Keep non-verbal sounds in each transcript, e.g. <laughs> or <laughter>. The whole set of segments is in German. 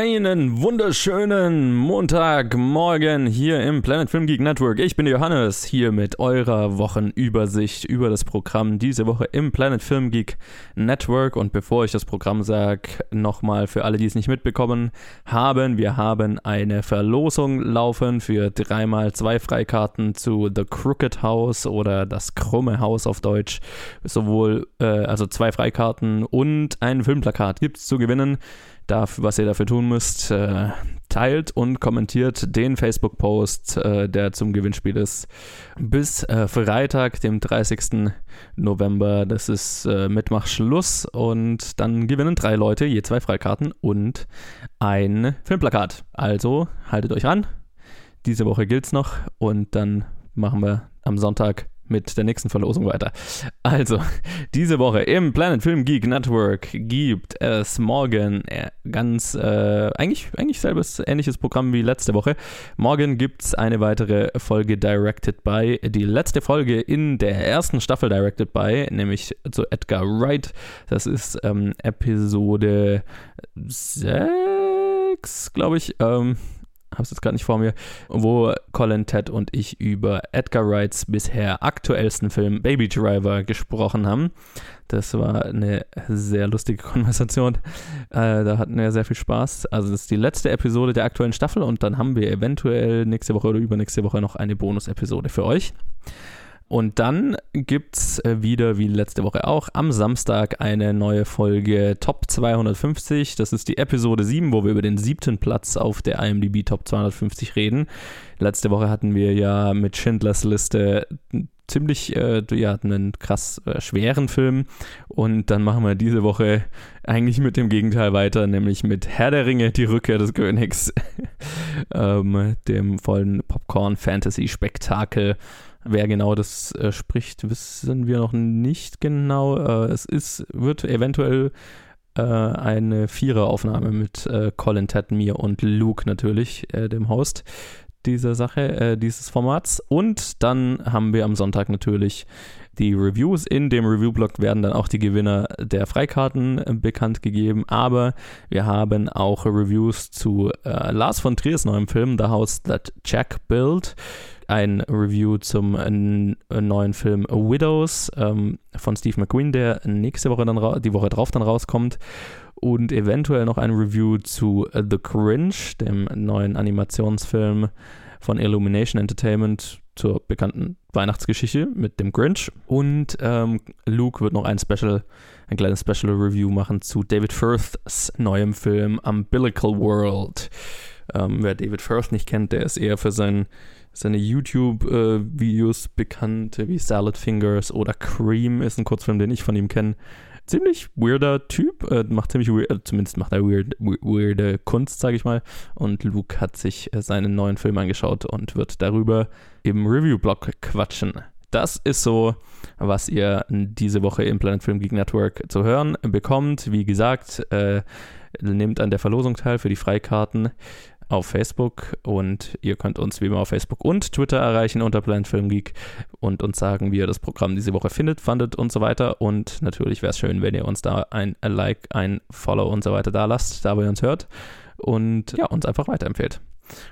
Einen wunderschönen Montagmorgen hier im Planet Film Geek Network. Ich bin Johannes hier mit eurer Wochenübersicht über das Programm diese Woche im Planet Film Geek Network. Und bevor ich das Programm sage, nochmal für alle, die es nicht mitbekommen haben, wir haben eine Verlosung laufen für dreimal zwei Freikarten zu The Crooked House oder das krumme Haus auf Deutsch. Sowohl, äh, also zwei Freikarten und ein Filmplakat gibt es zu gewinnen dafür, was ihr dafür tun müsst, äh, teilt und kommentiert den Facebook-Post, äh, der zum Gewinnspiel ist. Bis äh, Freitag, dem 30. November. Das ist äh, Mitmachschluss und dann gewinnen drei Leute je zwei Freikarten und ein Filmplakat. Also haltet euch ran. Diese Woche gilt es noch und dann machen wir am Sonntag mit der nächsten Verlosung weiter. Also, diese Woche im Planet Film Geek Network gibt es morgen äh, ganz, äh, eigentlich, eigentlich selbes ähnliches Programm wie letzte Woche. Morgen gibt es eine weitere Folge Directed by, die letzte Folge in der ersten Staffel Directed by, nämlich zu Edgar Wright. Das ist ähm, Episode 6, glaube ich. Ähm, habe es jetzt gerade nicht vor mir, wo Colin, Ted und ich über Edgar Wrights bisher aktuellsten Film Baby Driver gesprochen haben. Das war eine sehr lustige <laughs> Konversation. Äh, da hatten wir sehr viel Spaß. Also das ist die letzte Episode der aktuellen Staffel und dann haben wir eventuell nächste Woche oder übernächste Woche noch eine Bonus-Episode für euch. Und dann gibt es äh, wieder, wie letzte Woche auch, am Samstag eine neue Folge Top 250. Das ist die Episode 7, wo wir über den siebten Platz auf der IMDb Top 250 reden. Letzte Woche hatten wir ja mit Schindlers Liste ziemlich, äh, ja, einen krass äh, schweren Film. Und dann machen wir diese Woche eigentlich mit dem Gegenteil weiter, nämlich mit Herr der Ringe, die Rückkehr des Königs, <laughs> ähm, dem vollen Popcorn-Fantasy-Spektakel. Wer genau das äh, spricht, wissen wir noch nicht genau. Äh, es ist, wird eventuell äh, eine Viereraufnahme mit äh, Colin, Ted, mir und Luke natürlich, äh, dem Host dieser Sache, äh, dieses Formats. Und dann haben wir am Sonntag natürlich die Reviews. In dem Review-Blog werden dann auch die Gewinner der Freikarten bekannt gegeben. Aber wir haben auch Reviews zu Lars von Triers neuem Film The House That Jack Built ein Review zum äh, neuen Film Widows ähm, von Steve McQueen, der nächste Woche dann die Woche drauf dann rauskommt. Und eventuell noch ein Review zu äh, The Cringe, dem neuen Animationsfilm von Illumination Entertainment zur bekannten Weihnachtsgeschichte mit dem Grinch. Und ähm, Luke wird noch ein Special, ein kleines Special Review machen zu David Firths neuem Film Umbilical World. Ähm, wer David Firth nicht kennt, der ist eher für sein seine YouTube-Videos äh, bekannt, wie Salad Fingers oder Cream ist ein Kurzfilm, den ich von ihm kenne. Ziemlich weirder Typ, äh, macht ziemlich weird, äh, zumindest macht er weird, weirde Kunst, sage ich mal. Und Luke hat sich äh, seinen neuen Film angeschaut und wird darüber im Review-Blog quatschen. Das ist so, was ihr diese Woche im Planet Film Geek Network zu hören bekommt. Wie gesagt, äh, nehmt an der Verlosung teil für die Freikarten auf Facebook und ihr könnt uns wie immer auf Facebook und Twitter erreichen unter Planet Film Geek und uns sagen, wie ihr das Programm diese Woche findet, fandet und so weiter. Und natürlich wäre es schön, wenn ihr uns da ein Like, ein Follow und so weiter da lasst, da wo ihr uns hört und ja, uns einfach weiterempfehlt.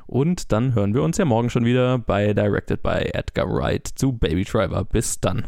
Und dann hören wir uns ja morgen schon wieder bei Directed by Edgar Wright zu Baby Driver. Bis dann.